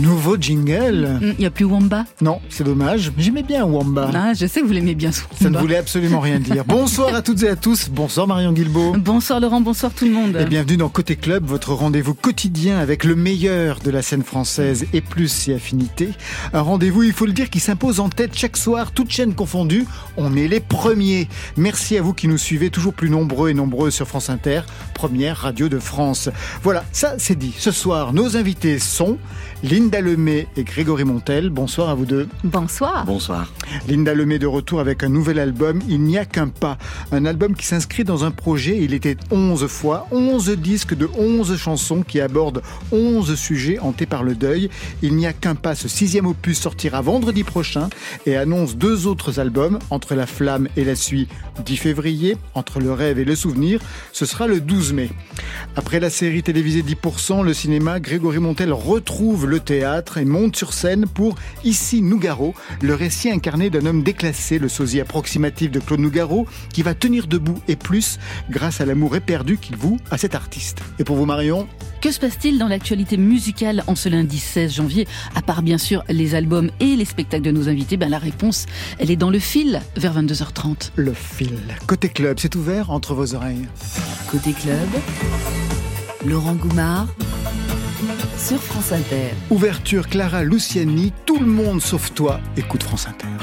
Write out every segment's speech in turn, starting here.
Nouveau jingle Il n'y a plus Wamba Non, c'est dommage. J'aimais bien Wamba. Ah, je sais que vous l'aimez bien, ce Ça ne voulait absolument rien dire. Bonsoir à toutes et à tous. Bonsoir Marion Guilbault. Bonsoir Laurent, bonsoir tout le monde. Et bienvenue dans Côté Club, votre rendez-vous quotidien avec le meilleur de la scène française et plus ses affinités. Un rendez-vous, il faut le dire, qui s'impose en tête chaque soir, toutes chaînes confondues. On est les premiers. Merci à vous qui nous suivez toujours plus nombreux et nombreuses sur France Inter, première radio de France. Voilà, ça c'est dit. Ce soir, nos invités sont Linda Lemay et Grégory Montel. Bonsoir à vous deux. Bonsoir. Bonsoir. Linda Lemay de retour avec un nouvel album, Il n'y a qu'un pas. Un album qui s'inscrit dans un projet, il était 11 fois, 11 disques de 11 chansons qui abordent 11 sujets hantés par le deuil. Il n'y a qu'un pas, ce sixième opus sortira vendredi prochain et annonce deux autres albums, Entre la flamme et la suie, 10 février, Entre le rêve et le souvenir, ce sera le 12 mai. Après la série télévisée 10%, le cinéma, Grégory Montel retrouve le théâtre et monte sur scène pour Ici Nougaro, le récit incarné d'un homme déclassé, le sosie approximatif de Claude Nougaro, qui va tenir debout et plus grâce à l'amour éperdu qu'il voue à cet artiste. Et pour vous Marion, Que se passe-t-il dans l'actualité musicale en ce lundi 16 janvier? À part bien sûr les albums et les spectacles de nos invités, ben la réponse, elle est dans le fil vers 22h30. le fil. Côté club, c'est ouvert entre vos oreilles. Côté club, Laurent Goumard sur France Inter. Ouverture Clara Luciani, tout le monde sauf toi écoute France Inter.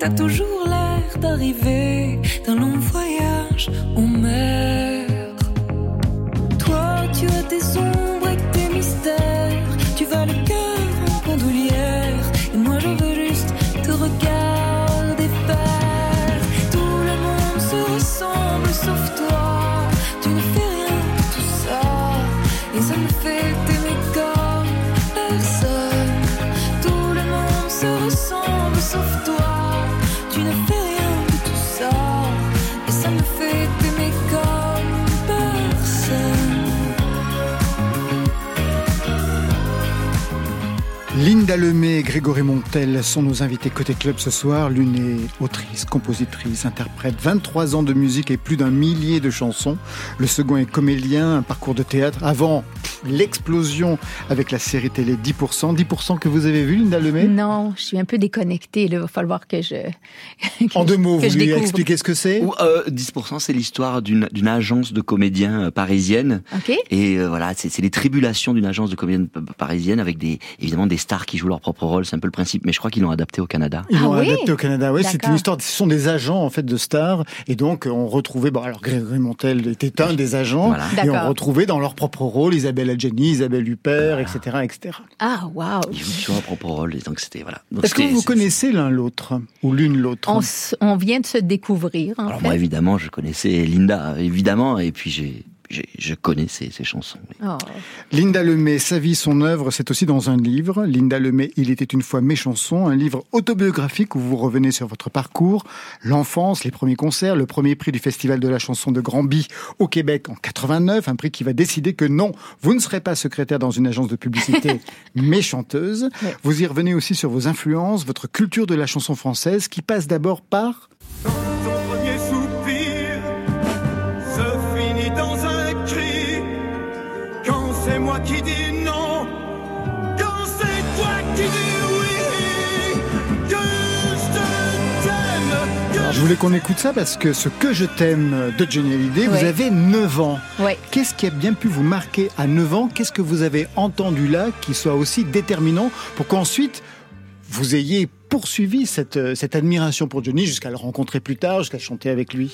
T'as toujours l'air d'arriver d'un long voyage en mer. Linda et Grégory Montel sont nos invités côté club ce soir. L'une est autrice, compositrice, interprète, 23 ans de musique et plus d'un millier de chansons. Le second est comédien, un parcours de théâtre avant l'explosion avec la série télé 10%. 10% que vous avez vu, Linda Lemay? Non, je suis un peu déconnectée. Il va falloir que je. que En deux mots, vous lui expliquez ce que c'est? Euh, 10%, c'est l'histoire d'une d'une agence de comédiens euh, parisienne. Ok. Et euh, voilà, c'est c'est les tribulations d'une agence de comédienne p- parisienne avec des évidemment des stars qui jouent leur propre rôle, c'est un peu le principe. Mais je crois qu'ils l'ont adapté au Canada. Ils Ah l'ont oui adapté au Canada. Oui, c'est une histoire. Ce sont des agents en fait de stars, et donc on retrouvait. Bon, alors Grégory Montel était un des agents, Voilà. et on retrouvait dans leur propre rôle Isabelle Adjani, Isabelle Huppert, etc., etc. Ah, wow. Ils jouent sur leur propre rôle, et donc c'était voilà. Est-ce que vous connaissez l'un l'autre ou l'une l'autre On, on vient de se découvrir, en Alors fait. moi évidemment, je connaissais Linda, évidemment, et puis j'ai- je connais ses, ses chansons. oui. Oh. Linda Lemay, sa vie, son œuvre, c'est aussi dans un livre. Linda Lemay, Il était une fois mes chansons, un livre autobiographique où vous revenez sur votre parcours, l'enfance, les premiers concerts, le premier prix du Festival de la chanson de Granby au Québec en 89, un prix qui va décider que non, vous ne serez pas secrétaire dans une agence de publicité, mais chanteuse. Ouais. Vous y revenez aussi sur vos influences, votre culture de la chanson française qui passe d'abord par je voulais qu'on écoute ça parce que ce que je t'aime de Johnny Hallyday, vous avez 9 ans. Ouais. Qu'est-ce qui a bien pu vous marquer à 9 ans? Qu'est-ce que vous avez entendu là qui soit aussi déterminant pour qu'ensuite vous ayez poursuivi cette, euh, cette admiration pour Johnny jusqu'à le rencontrer plus tard, jusqu'à chanter avec lui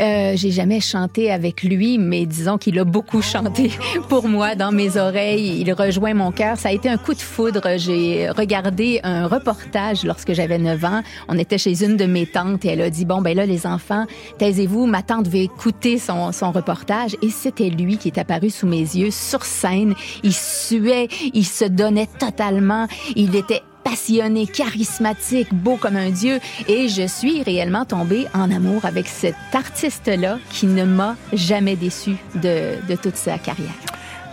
Euh, j'ai jamais chanté avec lui, mais disons qu'il a beaucoup chanté pour moi dans mes oreilles. Il rejoint mon cœur. Ça a été un coup de foudre. J'ai regardé un reportage lorsque j'avais 9 ans. On était chez une de mes tantes et elle a dit, bon, ben là, les enfants, taisez-vous. Ma tante veut écouter son, son reportage. Et c'était lui qui est apparu sous mes yeux sur scène. Il suait, il se donnait totalement. Il était passionné, charismatique, beau comme un dieu. Et je suis réellement tombée en amour avec cet artiste-là qui ne m'a jamais déçu de, de toute sa carrière.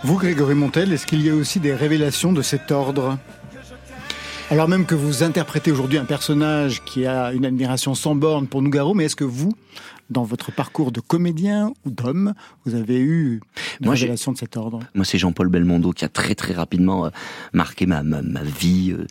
Vous, Grégory Montel, est-ce qu'il y a aussi des révélations de cet ordre? Alors même que vous interprétez aujourd'hui un personnage qui a une admiration sans borne pour Nougaro, mais est-ce que vous, dans votre parcours de comédien ou d'homme, vous avez eu une Moi, j'ai- révélation de cet ordre? Moi, c'est Jean-Paul Belmondo qui a très très rapidement euh, marqué ma, ma, ma vie euh,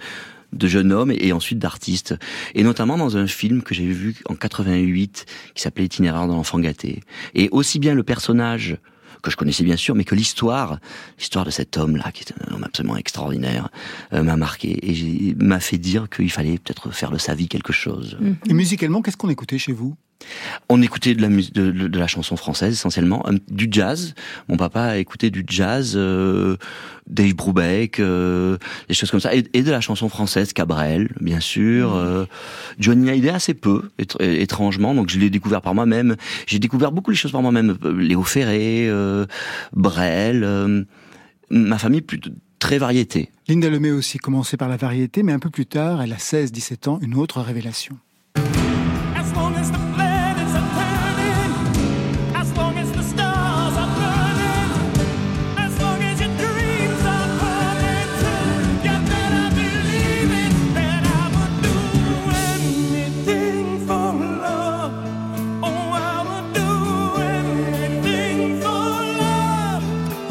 de jeune homme et, et ensuite d'artiste. Et notamment dans un film que j'ai vu en 88 qui s'appelait Itinéraire de l'enfant gâté. Et aussi bien le personnage que je connaissais bien sûr, mais que l'histoire, l'histoire de cet homme-là, qui est un homme absolument extraordinaire, euh, m'a marqué et m'a fait dire qu'il fallait peut-être faire de sa vie quelque chose. Et musicalement, qu'est-ce qu'on écoutait chez vous? On écoutait de la musique, de, de- de la chanson française essentiellement, du jazz. Mon papa a écouté du jazz, euh, Dave Brubeck, euh, des choses comme ça, et, et de la chanson française, Cabrel, bien sûr. euh, Johnny Hallyday assez peu, étr- étrangement, donc je l'ai découvert par moi-même. J'ai découvert beaucoup les choses par moi-même. euh, Léo Ferré, euh, Brel, euh, ma famille plutôt très variété. Linda Lemay aussi commençait par la variété, mais un peu plus tard, elle a 16-17 ans, une autre révélation. As long as the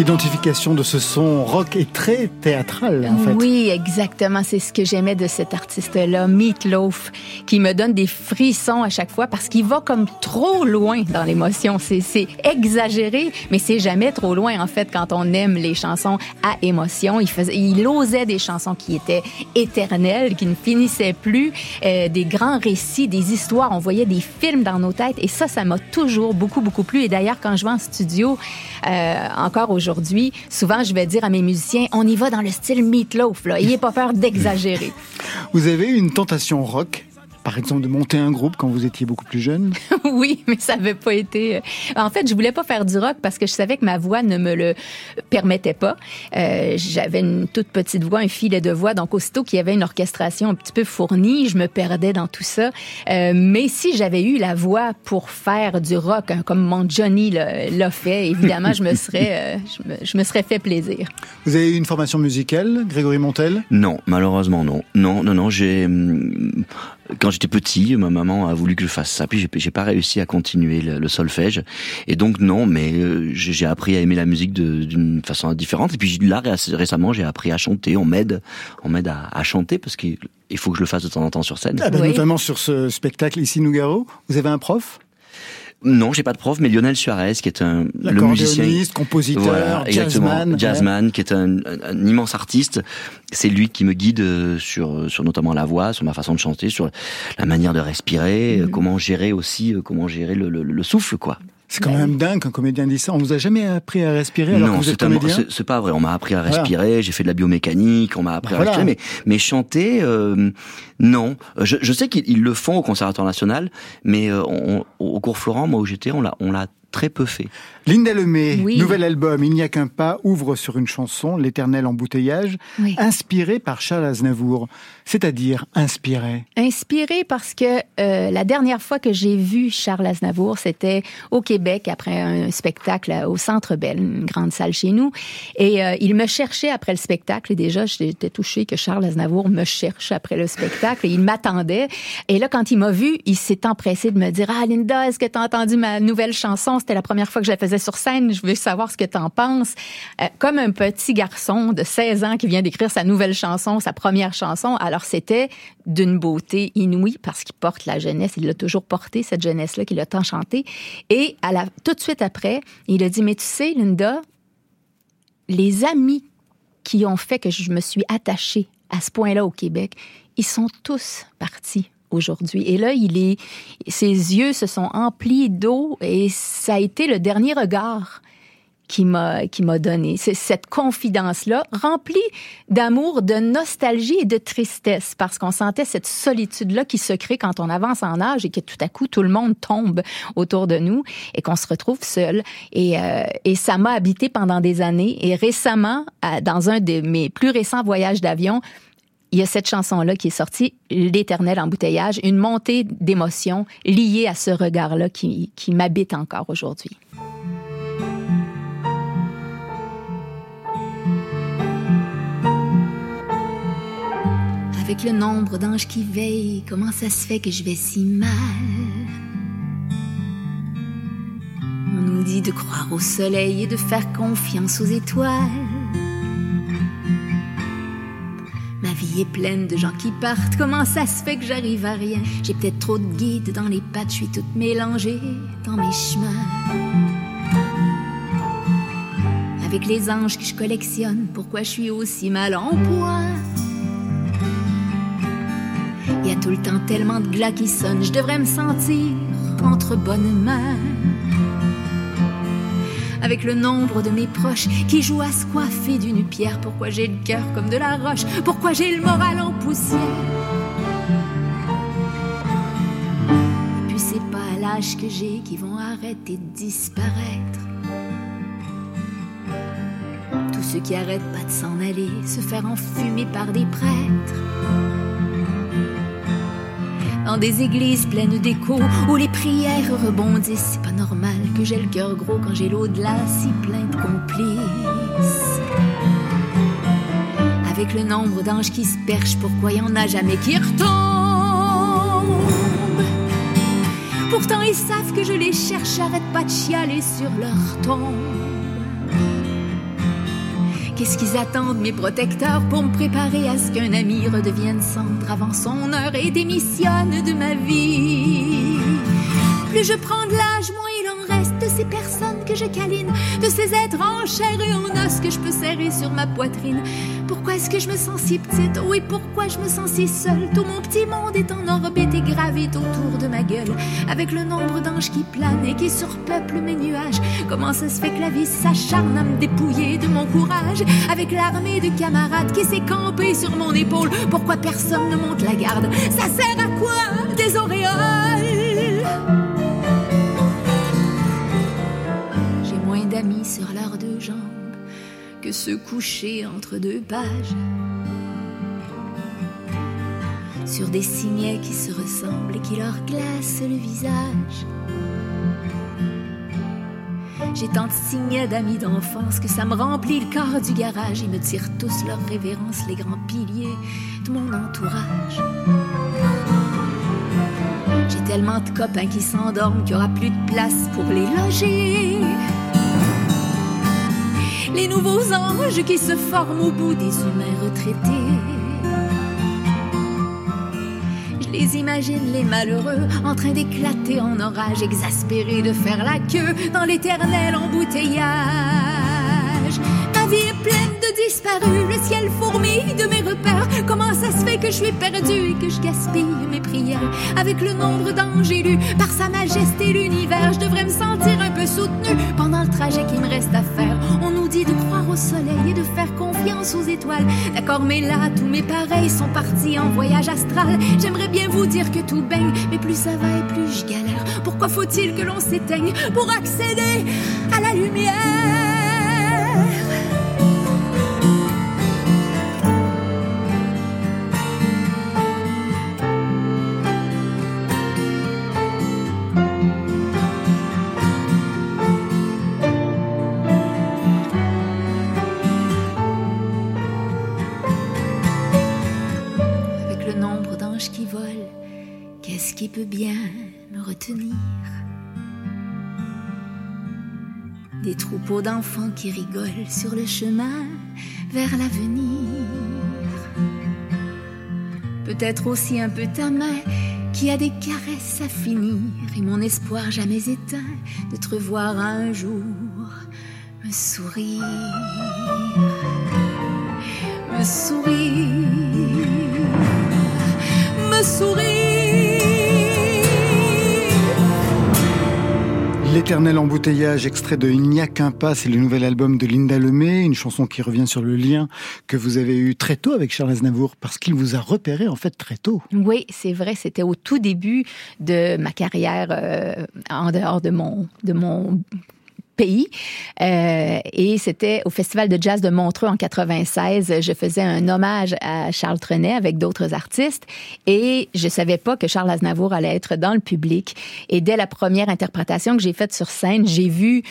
Identification de ce son rock et très théâtral, en fait. Oui, exactement. C'est ce que j'aimais de cet artiste-là, Meatloaf, qui me donne des frissons à chaque fois parce qu'il va comme trop loin dans l'émotion. C'est exagéré, mais c'est jamais trop loin, en fait, quand on aime les chansons à émotion. Il faisait, il osait des chansons qui étaient éternelles, qui ne finissaient plus, euh, des grands récits, des histoires. On voyait des films dans nos têtes et ça, ça m'a toujours beaucoup, beaucoup plu. Et d'ailleurs, quand je vais en studio, euh, encore aujourd'hui, souvent, je vais dire à mes musiciens, on y va dans le style Meatloaf, là. Ayez pas peur d'exagérer. Vous avez une tentation rock, par exemple de monter un groupe quand vous étiez beaucoup plus jeune? Oui, mais ça avait pas été. euh, En fait, je voulais pas faire du rock parce que je savais que ma voix ne me le permettait pas. Euh, J'avais une toute petite voix, un filet de voix, donc aussitôt qu'il y avait une orchestration un petit peu fournie, je me perdais dans tout ça. Euh, mais si j'avais eu la voix pour faire du rock, hein, comme mon Johnny l'a fait, évidemment, je me serais, euh, je, me, je me serais fait plaisir. Vous avez eu une formation musicale, Grégory Montel? Non, malheureusement non. Non, non, non. J'ai hum, quand j'étais petit, ma maman a voulu que je fasse ça, puis j'ai- pas réussi à continuer le, le solfège, et donc non. Mais euh, j'ai appris à aimer la musique d'une façon différente. Et puis là ré- récemment, j'ai appris à chanter. On m'aide, on m'aide à, à chanter parce qu'il il faut que je le fasse de temps en temps sur scène. Ah Oui. Notamment sur ce spectacle ici, Nougaro. Vous avez un prof? Non, j'ai pas de prof, mais Lionel Suarez, qui est un le musicien, compositeur, voilà, jazzman. ouais. jazzman, qui est un, un- un immense artiste. C'est lui qui me guide euh, sur sur notamment la voix, sur ma façon de chanter, sur la manière de respirer, Mhm. euh, comment gérer aussi, euh, comment gérer le, le, le souffle, quoi. C'est quand même dingue qu'un comédien dise ça. On vous a jamais appris à respirer alors que non, vous êtes comédien c'est- c'est pas vrai. On m'a appris à Voilà. respirer. J'ai fait de la biomécanique. On m'a appris Voilà. à respirer. Mais, mais chanter, euh, non. Je, je sais qu'ils ils le font au Conservatoire national, mais euh, on- au cours Florent, moi où j'étais, on l'a, on l'a très peu fait. Linda Lemay, Oui. nouvel album Il n'y a qu'un pas, ouvre sur une chanson, L'éternel embouteillage, Oui. inspiré par Charles Aznavour. C'est-à-dire inspiré. Inspiré parce que euh, la dernière fois que j'ai vu Charles Aznavour, c'était au Québec après un spectacle au Centre Bell, une grande salle chez nous. Et euh, il me cherchait après le spectacle. Et déjà, j'étais touchée que Charles Aznavour me cherche après le spectacle. Il m'attendait. Et là, quand il m'a vu, il s'est empressé de me dire Ah, Linda, est-ce que tu as entendu ma nouvelle chanson? C'était la première fois que je la faisais sur scène. Je veux savoir ce que tu en penses. Euh, comme un petit garçon de 16 ans qui vient d'écrire sa nouvelle chanson, sa première chanson. C'était d'une beauté inouïe parce qu'il porte la jeunesse. Il l'a toujours porté, cette jeunesse-là, qu'il a tant. Et tout de suite après, il a dit Mais tu sais, Linda, les amis qui ont fait que je me suis attachée à ce point-là au Québec, ils sont tous partis aujourd'hui. Et là, il est, ses yeux se sont emplis d'eau et ça a été le dernier regard qui m'a qui m'a donné. C'est cette confidence là remplie d'amour de nostalgie et de tristesse parce qu'on sentait cette solitude là qui se crée quand on avance en âge et que tout à coup tout le monde tombe autour de nous et qu'on se retrouve seul. Et euh, et ça m'a habité pendant des années. Et récemment dans un de mes plus récents voyages d'avion il y a cette chanson-là qui est sortie, L'éternel embouteillage, une montée d'émotions liée à ce regard-là qui, qui m'habite encore aujourd'hui. Avec le nombre d'anges qui veillent, comment ça se fait que je vais si mal? On nous dit de croire au soleil et de faire confiance aux étoiles. Ma vie est pleine de gens qui partent. Comment ça se fait que j'arrive à rien? J'ai peut-être trop de guides dans les pattes. Je suis toute mélangée dans mes chemins. Avec les anges que je collectionne, pourquoi je suis aussi mal en point? Y a tout le temps tellement de glas qui sonnent. Je devrais me sentir entre bonnes mains avec le nombre de mes proches qui jouent à se coiffer d'une pierre. Pourquoi j'ai le cœur comme de la roche? Pourquoi j'ai le moral en poussière? Et puis c'est pas à l'âge que j'ai qui vont arrêter de disparaître. Tous ceux qui arrêtent pas de s'en aller, se faire enfumer par des prêtres dans des églises pleines d'échos où les prières rebondissent. C'est pas normal que j'ai le cœur gros quand j'ai l'au-delà si plein de complices. Avec le nombre d'anges qui se perchent, pourquoi y en a jamais qui retombent? Pourtant ils savent que je les cherche, j'arrête pas de chialer sur leur tombe. Qu'est-ce qu'ils attendent, mes protecteurs, pour me préparer à ce qu'un ami redevienne cendre avant son heure et démissionne de ma vie? Plus je prends de l'âge, moins il en reste de ces personnes que je câline, de ces êtres en chair et en os que je peux serrer sur ma poitrine. Pourquoi est-ce que je me sens si petite? Oui, pourquoi je me sens si seule? Tout mon petit monde est en orbite et gravite autour de ma gueule, avec le nombre d'anges qui planent et qui surpeuplent mes nuages. Comment ça se fait que la vie s'acharne à me dépouiller de mon courage, avec l'armée de camarades qui s'est campée sur mon épaule? Pourquoi personne ne monte la garde? Ça sert à quoi des auréoles? J'ai moins d'amis sur leurs deux jambes que ceux couchés entre deux pages. Sur des signets qui se ressemblent et qui leur glacent le visage. J'ai tant de signets d'amis d'enfance que ça me remplit le corps du garage. Ils me tirent tous leur révérence, les grands piliers de mon entourage. J'ai tellement de copains qui s'endorment qu'il n'y aura plus de place pour les loger. Les nouveaux anges qui se forment au bout des humains retraités. Je les imagine, les malheureux, en train d'éclater en orage, exaspérés de faire la queue dans l'éternel embouteillage. Ma vie est pleine de disparus, le ciel fourmille de mes repères. Comment ça se fait que je suis perdue et que je gaspille mes prières? Avec le nombre d'anges élus par sa majesté l'univers? Je devrais me sentir un peu soutenue pendant le trajet qui me reste à faire. De croire au soleil et de faire confiance aux étoiles. D'accord, mais là, tous mes pareils sont partis en voyage astral. J'aimerais bien vous dire que tout baigne, mais plus ça va et plus je galère. Pourquoi faut-il que l'on s'éteigne pour accéder à la lumière? Qui volent, qu'est-ce qui peut bien me retenir? Des troupeaux d'enfants qui rigolent sur le chemin vers l'avenir. Peut-être aussi un peu ta main qui a des caresses à finir et mon espoir jamais éteint de te revoir un jour me sourire. Me sourire, me. L'éternel embouteillage, extrait de Il n'y a qu'un pas, c'est le nouvel album de Linda Lemay, une chanson qui revient sur le lien que vous avez eu très tôt avec Charles Aznavour, parce qu'il vous a repéré en fait très tôt. Oui, c'est vrai, c'était au tout début de ma carrière euh, en dehors de mon, de mon pays. Euh, et c'était au Festival de jazz de Montreux en 96. Je faisais un hommage à Charles Trenet avec d'autres artistes et je savais pas que Charles Aznavour allait être dans le public. Et dès la première interprétation que j'ai faite sur scène, j'ai vu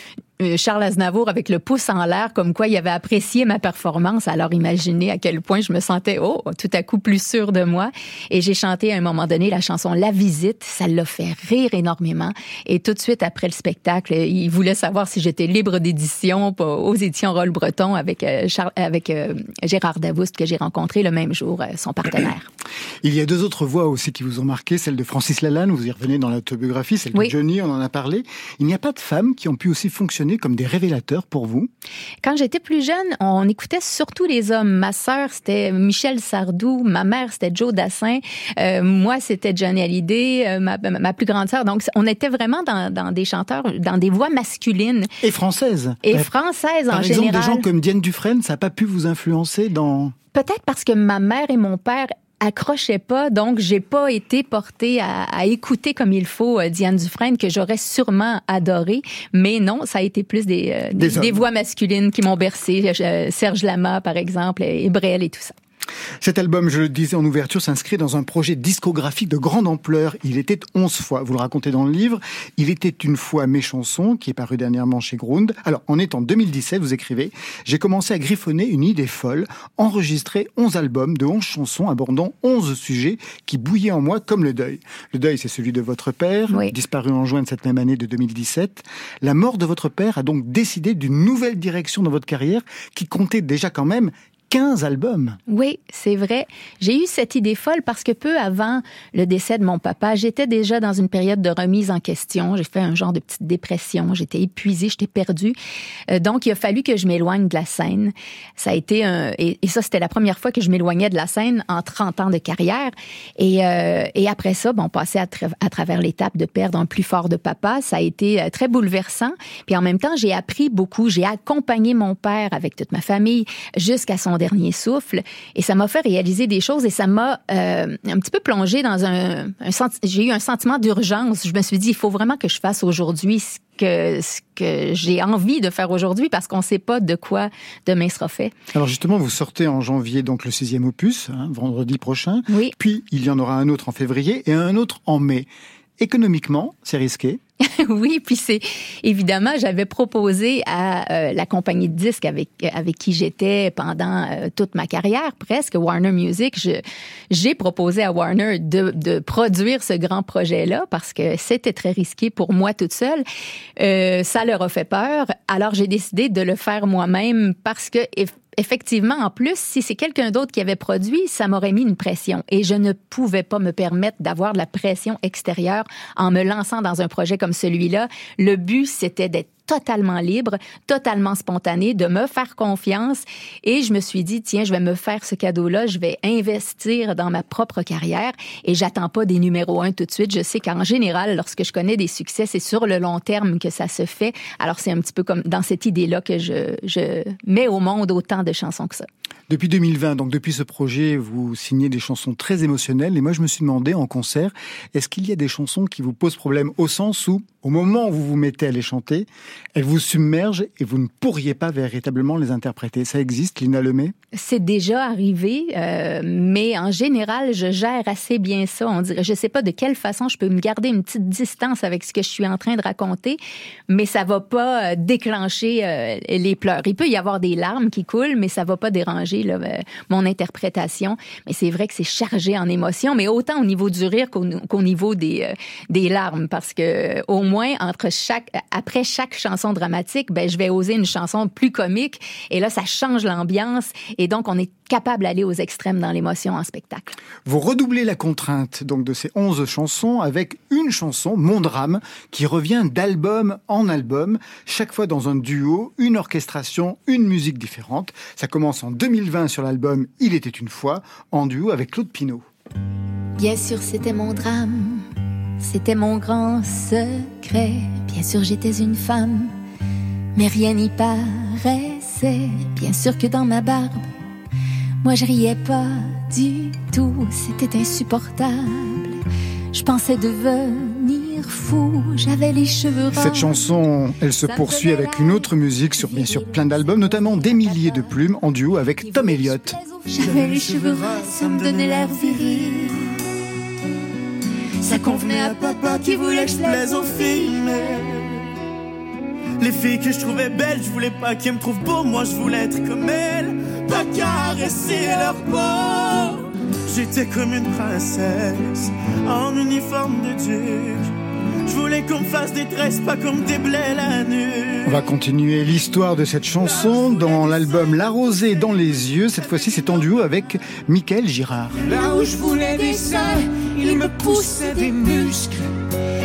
Charles Aznavour avec le pouce en l'air, comme quoi il avait apprécié ma performance. Alors imaginez à quel point je me sentais, oh, tout à coup plus sûre de moi. Et j'ai chanté à un moment donné la chanson La Visite. Ça l'a fait rire énormément. Et tout de suite après le spectacle, il voulait savoir si j'étais libre d'édition aux éditions Roll Breton avec, euh, Charles, avec euh, Gérard Davoust que j'ai rencontré le même jour, euh, son partenaire. Il y a deux autres voix aussi qui vous ont marqué, celle de Francis Lalanne, vous y revenez dans l'autobiographie, celle Oui. de Johnny, on en a parlé. Il n'y a pas de femmes qui ont pu aussi fonctionner comme des révélateurs pour vous? Quand j'étais plus jeune, on écoutait surtout les hommes. Ma sœur, c'était Michel Sardou. Ma mère, c'était Joe Dassin. Euh, moi, c'était Johnny Hallyday, euh, ma, ma plus grande sœur. Donc, on était vraiment dans, dans des chanteurs, dans des voix masculines Et françaises et Euh, françaises Par en exemple, général. des gens comme Diane Dufresne, ça n'a pas pu vous influencer dans... Peut-être parce que ma mère et mon père accrochaient pas, donc j'ai pas été portée à, à écouter comme il faut euh, Diane Dufresne que j'aurais sûrement adoré, mais non, ça a été plus des euh, Des des, des voix masculines qui m'ont bercé, euh, Serge Lama par exemple, et Brel et tout ça. Cet album, je le disais en ouverture, s'inscrit dans un projet discographique de grande ampleur. Il était 11 fois, vous le racontez dans le livre, Il était une fois mes chansons, qui est paru dernièrement chez Grund. Alors, on est en 2017, vous écrivez, j'ai commencé à griffonner une idée folle, enregistrer 11 albums de 11 chansons abordant 11 sujets qui bouillaient en moi comme le deuil. Le deuil, c'est celui de votre père, Oui. disparu en juin de cette même année de 2017. La mort de votre père a donc décidé d'une nouvelle direction dans votre carrière qui comptait déjà quand même 15 albums. Oui, c'est vrai. J'ai eu cette idée folle parce que peu avant le décès de mon papa, j'étais déjà dans une période de remise en question. J'ai fait un genre de petite dépression. J'étais épuisée, j'étais perdue. Euh, donc, il a fallu que je m'éloigne de la scène. Ça a été un... Et, ça, c'était la première fois que je m'éloignais de la scène en 30 ans de carrière. Et, euh, après ça, bon, on passait à, à travers l'étape de perdre un plus fort de papa. Ça a été euh, très bouleversant. Puis en même temps, j'ai appris beaucoup. J'ai accompagné mon père avec toute ma famille jusqu'à son dernier souffle. Et ça m'a fait réaliser des choses et ça m'a euh, un petit peu plongé dans un, un senti- j'ai eu un sentiment d'urgence. Je me suis dit, il faut vraiment que je fasse aujourd'hui ce que, ce que j'ai envie de faire aujourd'hui parce qu'on ne sait pas de quoi demain sera fait. Alors justement, vous sortez en janvier donc le sixième opus, hein, vendredi prochain. Oui. Puis il y en aura un autre en février et un autre en mai. Économiquement, c'est risqué. oui, puis c'est évidemment, j'avais proposé à euh, la compagnie de disques avec avec qui j'étais pendant euh, toute ma carrière, presque Warner Music. J'ai proposé à Warner de, de produire ce grand projet-là parce que c'était très risqué pour moi toute seule. Euh, ça leur a fait peur. Alors j'ai décidé de le faire moi-même parce que effectivement, en plus, si c'est quelqu'un d'autre qui avait produit, ça m'aurait mis une pression. Et je ne pouvais pas me permettre d'avoir de la pression extérieure en me lançant dans un projet comme celui-là. Le but, c'était d'être totalement libre, totalement spontané, de me faire confiance. Et je me suis dit, tiens, je vais me faire ce cadeau-là, je vais investir dans ma propre carrière et j'attends pas des numéros un tout de suite. Je sais qu'en général, lorsque je connais des succès, c'est sur le long terme que ça se fait. Alors c'est un petit peu comme dans cette idée-là que je, je mets au monde autant de chansons que ça. Depuis 2020, donc depuis ce projet, vous signez des chansons très émotionnelles. Et moi, je me suis demandé en concert, est-ce qu'il y a des chansons qui vous posent problème au sens où, au moment où vous vous mettez à les chanter, elles vous submergent et vous ne pourriez pas véritablement les interpréter Ça existe, Lina Lemay? C'est déjà arrivé, euh, mais en général, je gère assez bien ça. On dirait, je sais pas de quelle façon je peux me garder une petite distance avec ce que je suis en train de raconter, mais ça va pas euh, déclencher euh, les pleurs. Il peut y avoir des larmes qui coulent, mais ça va pas déranger mon interprétation. Mais c'est vrai que c'est chargé en émotions, mais autant au niveau du rire qu'au niveau des, des larmes, parce que au moins entre chaque, après chaque chanson dramatique, ben je vais oser une chanson plus comique, et là ça change l'ambiance, et donc on est capable d'aller aux extrêmes dans l'émotion en spectacle. Vous redoublez la contrainte donc de ces 11 chansons avec une chanson, Mon drame, qui revient d'album en album, chaque fois dans un duo, une orchestration, une musique différente. Ça commence en 2020 sur l'album Il était une fois, en duo avec Claude Pinault. Bien sûr, c'était mon drame, c'était mon grand secret. Bien sûr, j'étais une femme, mais rien n'y paraissait. Bien sûr que dans ma barbe, moi je riais pas du tout, c'était insupportable. Je pensais devenir fou, j'avais les cheveux ras. Cette chanson, elle se poursuit avec une autre musique sur bien sûr plein d'albums, notamment Des milliers de plumes en duo avec Tom Elliott. J'avais les cheveux ras, ça me donnait l'air viril. Ça convenait à papa qui voulait que je plaise aux filles, mais les filles que je trouvais belles, je voulais pas qu'elles me trouvent beau, moi je voulais être comme elles, pas caresser leur peau. J'étais comme une princesse en uniforme de duc. Je voulais qu'on me fasse des tresses, pas comme des blés la nuit. On va continuer l'histoire de cette chanson dans l'album La rosée dans les yeux. Cette fois-ci, c'est en duo avec Michael Girard. Là où je voulais des seins, il me poussait des muscles.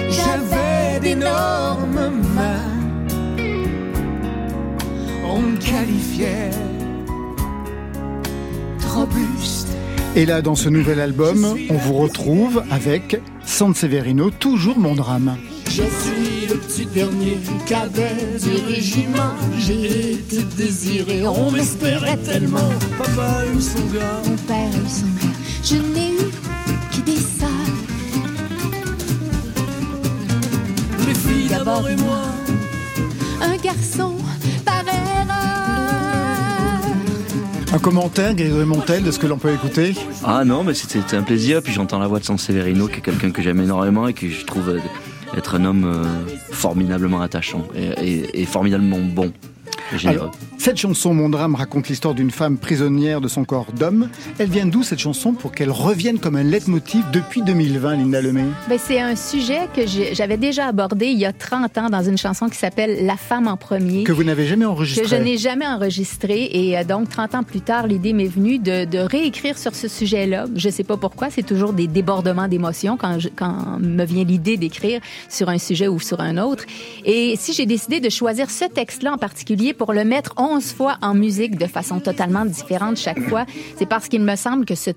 J'avais d'énormes mains. On me qualifiait robuste. Et là, dans ce nouvel album, on vous retrouve avec Sanseverino, toujours mon drame. Je suis le petit dernier cadet du régiment. J'ai été désiré, on m'espérait tellement. Papa a eu son gars. Mon père a eu son gars. Je n'ai eu que des salles. Les filles d'abord et moi. Un garçon Un commentaire, Grégory Montel, de ce que l'on peut écouter Ah non, mais c'était un plaisir. Puis j'entends la voix de Sanseverino, qui est quelqu'un que j'aime énormément et que je trouve euh, être un homme euh, formidablement attachant et, et- et formidablement bon et généreux. Alors, cette chanson, Mon drame, raconte l'histoire d'une femme prisonnière de son corps d'homme. Elle vient d'où cette chanson pour qu'elle revienne comme un leitmotiv depuis 2020, Linda Lemay? Ben, c'est un sujet que j'avais déjà abordé il y a 30 ans dans une chanson qui s'appelle La femme en premier. Que vous n'avez jamais enregistré. que je n'ai jamais enregistré. Et euh, donc, 30 ans plus tard, l'idée m'est venue de, de réécrire sur ce sujet-là. Je sais pas pourquoi, c'est toujours des débordements d'émotions quand, je- quand me vient l'idée d'écrire sur un sujet ou sur un autre. Et si j'ai décidé de choisir ce texte-là en particulier pour le mettre 11 fois en musique de façon totalement différente chaque fois, c'est parce qu'il me semble que ce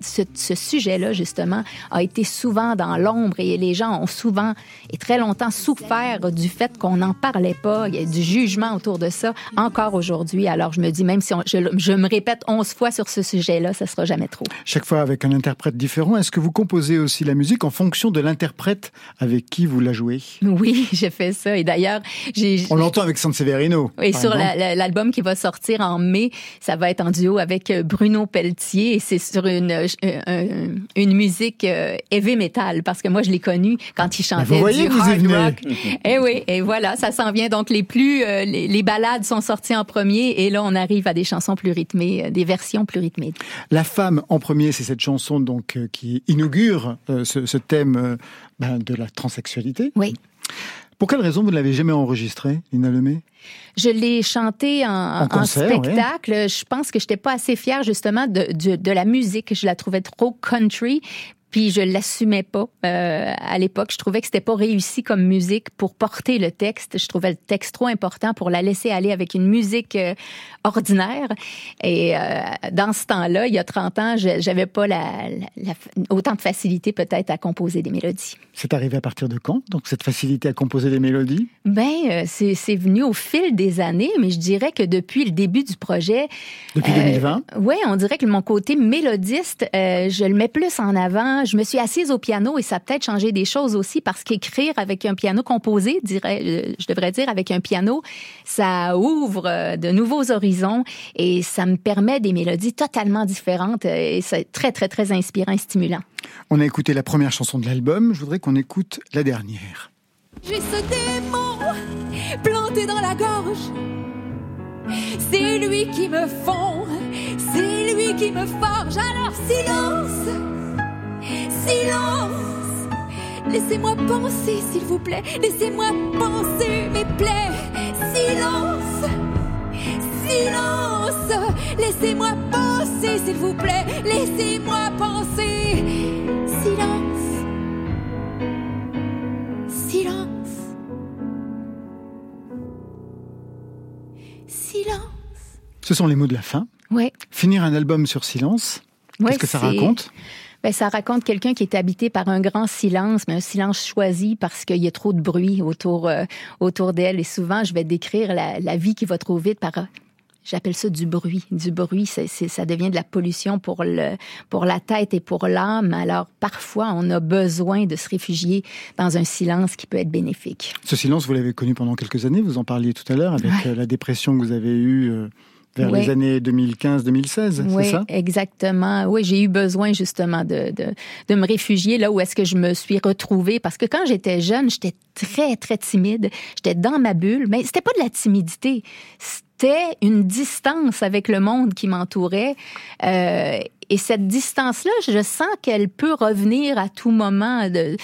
ce, ce sujet-là, justement, a été souvent dans l'ombre et les gens ont souvent et très longtemps souffert du fait qu'on n'en parlait pas. Il y a du jugement autour de ça encore aujourd'hui. Alors, je me dis, même si on- je, je me répète 11 fois sur ce sujet-là, ça sera jamais trop. Chaque fois avec un interprète différent. Est-ce que vous composez aussi la musique en fonction de l'interprète avec qui vous la jouez? Oui, j'ai fait ça. Et d'ailleurs, j'ai... On l'entend avec Sanseverino. Et par sur la- exemple. la- l'album qui va sortir en mai, ça va être en duo avec euh, Bruno Pelletier et c'est sur une un- une musique euh, heavy metal parce que moi je l'ai connu quand il chantait vous voyez du vous hard rock. et oui, et voilà, ça s'en vient donc les plus euh, les, les balades sont sorties en premier et là on arrive à des chansons plus rythmées, euh, des versions plus rythmées. La femme en premier, c'est cette chanson donc euh, qui inaugure euh, ce, ce thème euh, ben, de la transsexualité. Oui. Pour quelle raison vous ne l'avez jamais enregistré, Lina Lemay? Je l'ai chanté en, En concert, oui. spectacle. Je pense que j'étais pas assez fière justement de, de, de la musique. Je la trouvais trop country. Puis je l'assumais pas euh, à l'époque. Je trouvais que c'était pas réussi comme musique pour porter le texte. Je trouvais le texte trop important pour la laisser aller avec une musique euh, ordinaire. Et euh, dans ce temps-là, il y a 30 ans, je- j'avais pas la, la- la- autant de facilité peut-être à composer des mélodies. C'est arrivé à partir de quand Donc cette facilité à composer des mélodies? Ben, c'est c'est venu au fil des années, mais je dirais que depuis le début du projet, Depuis Euh, 2020 oui, on dirait que mon côté mélodiste, je le mets plus en avant. Je me suis assise au piano et ça a peut-être changé des choses aussi parce qu'écrire avec un piano composé, dirais, euh, je devrais dire avec un piano, ça ouvre euh, de nouveaux horizons et ça me permet des mélodies totalement différentes euh, et c'est très, très, très inspirant et stimulant. On a écouté la première chanson de l'album, je voudrais qu'on écoute la dernière. J'ai ce démon planté dans la gorge. C'est lui qui me fond, c'est lui qui me forge. Alors silence, silence. Laissez-moi penser, s'il vous plaît. Laissez-moi penser mes plaies. Silence, silence. Laissez-moi penser, s'il vous plaît. Laissez-moi penser. Silence, silence. Silence. Ce sont les mots de la fin. Ouais. Finir un album sur silence, Ouais, qu'est-ce que ça raconte? Ben, ça raconte quelqu'un qui est habité par un grand silence, mais un silence choisi parce qu'il y a trop de bruit autour, euh, autour d'elle. Et souvent, je vais décrire la, la vie qui va trop vite par, euh, j'appelle ça du bruit. Du bruit, c'est, ça devient de la pollution pour, le, pour la tête et pour l'âme. Alors, parfois, on a besoin de se réfugier dans un silence qui peut être bénéfique. Ce silence, vous l'avez connu pendant quelques années, vous en parliez tout à l'heure, avec Ouais. euh, la dépression que vous avez eue vers les années 2015-2016, Oui, c'est ça? exactement. Oui, j'ai eu besoin justement de, de, de me réfugier là où est-ce que je me suis retrouvée. Parce que quand j'étais jeune, j'étais très, très timide. J'étais dans ma bulle, mais c'était pas de la timidité. C'était une distance avec le monde qui m'entourait. Euh, et cette distance-là, je sens qu'elle peut revenir à tout moment, de-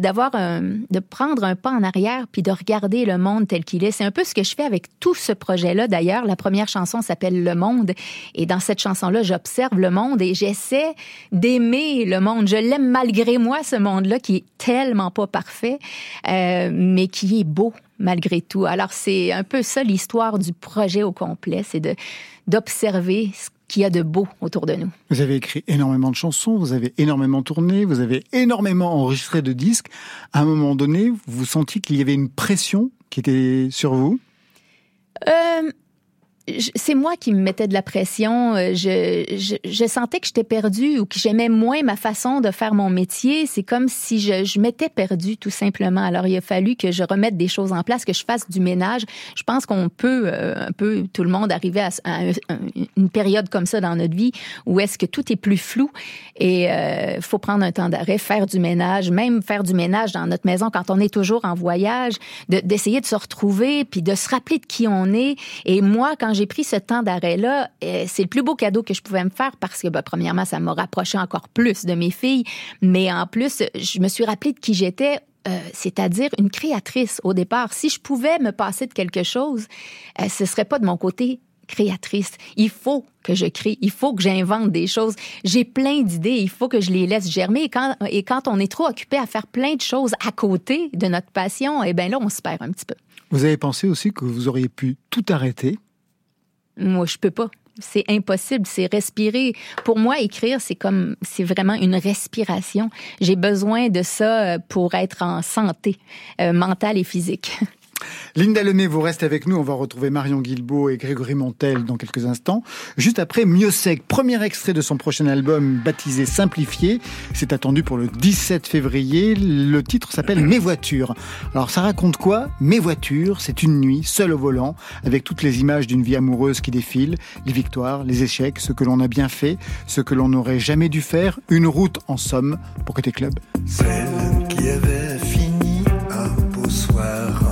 d'avoir de prendre un pas en arrière puis de regarder le monde tel qu'il est. C'est un peu ce que je fais avec tout ce projet-là. D'ailleurs, la première chanson s'appelle Le Monde. Et dans cette chanson-là, j'observe le monde et j'essaie d'aimer le monde. Je l'aime malgré moi, ce monde-là, qui est tellement pas parfait, euh, mais qui est beau malgré tout. Alors, c'est un peu ça l'histoire du projet au complet, c'est de d'observer ce qu'il y a de beau autour de nous. Vous avez écrit énormément de chansons, vous avez énormément tourné, vous avez énormément enregistré de disques. À un moment donné, vous sentiez qu'il y avait une pression qui était sur vous? Euh, c'est moi qui me mettais de la pression. Euh, Je, je, je sentais que j'étais perdue ou que j'aimais moins ma façon de faire mon métier. C'est comme si je, je m'étais perdue tout simplement. Alors il a fallu que je remette des choses en place, que je fasse du ménage. Je pense qu'on peut euh, un peu tout le monde arriver à, à un- un- une période comme ça dans notre vie où est-ce que tout est plus flou et il faut prendre un temps d'arrêt, faire du ménage, même faire du ménage dans notre maison quand on est toujours en voyage, de- d'essayer de, se retrouver puis de se rappeler de qui on est. Et moi, quand j'ai pris ce temps d'arrêt-là, euh, c'est le plus beau cadeau que je pouvais me faire parce que, ben, premièrement, ça m'a rapproché encore plus de mes filles, mais en plus, je me suis rappelé de qui j'étais. euh, c'est-à-dire une créatrice au départ. Si je pouvais me passer de quelque chose, euh, ce serait pas de mon côté créatrice. Il faut que je crée, il faut que j'invente des choses. J'ai plein d'idées, il faut que je les laisse germer. Et quand, et quand on est trop occupé à faire plein de choses à côté de notre passion, eh bien là, on se perd un petit peu. Vous avez pensé aussi que vous auriez pu tout arrêter Moi, je peux pas. C'est impossible, c'est respirer. Pour moi, écrire, c'est comme, c'est vraiment une respiration. J'ai besoin de ça euh, pour être en santé euh, mentale et physique. Linda Lemay, vous restez avec nous. On va retrouver Marion Guilbault et Grégory Montel dans quelques instants. Juste après, Mieux Sec, premier extrait de son prochain album baptisé Simplifié. C'est attendu pour le 17 février. Le titre s'appelle Mes voitures. Alors, ça raconte quoi? Mes voitures, c'est une nuit, seule au volant, avec toutes les images d'une vie amoureuse qui défilent, les victoires, les échecs, ce que l'on a bien fait, ce que l'on n'aurait jamais dû faire. Une route, en somme, pour Côté Club. Celle qui avait fini un beau soir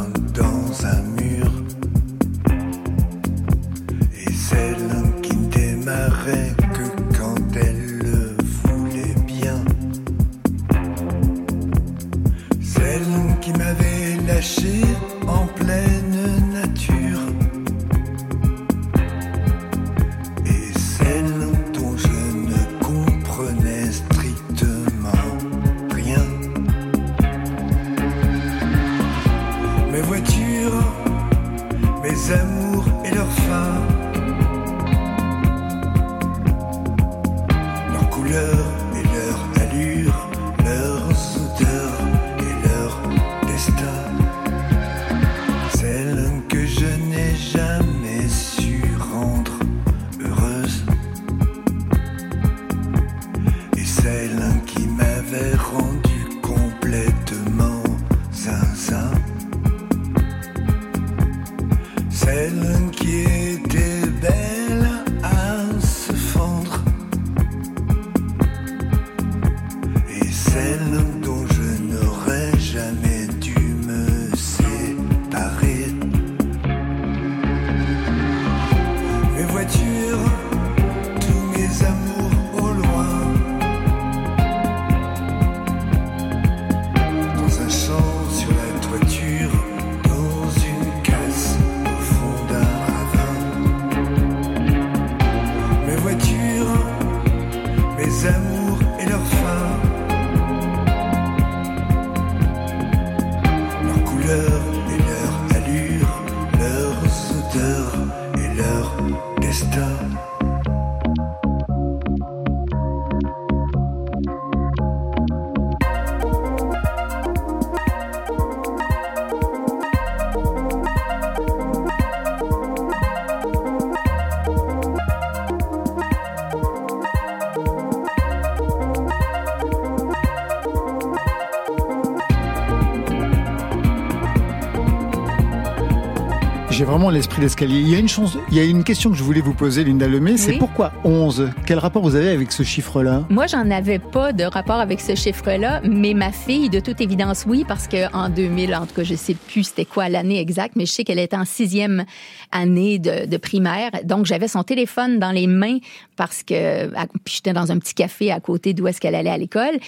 vraiment l'esprit d'escalier. Il y a une chance, il y a une question que je voulais vous poser, Linda Lemay, c'est Oui. pourquoi 11 Quel rapport vous avez avec ce chiffre-là? Moi, j'en avais pas de rapport avec ce chiffre-là, mais ma fille, de toute évidence, oui, parce que en 2000, en tout cas, je sais plus c'était quoi l'année exacte, mais je sais qu'elle était en sixième année de, de primaire. Donc, j'avais son téléphone dans les mains parce que puis j'étais dans un petit café à côté d'où est-ce qu'elle allait à l'école.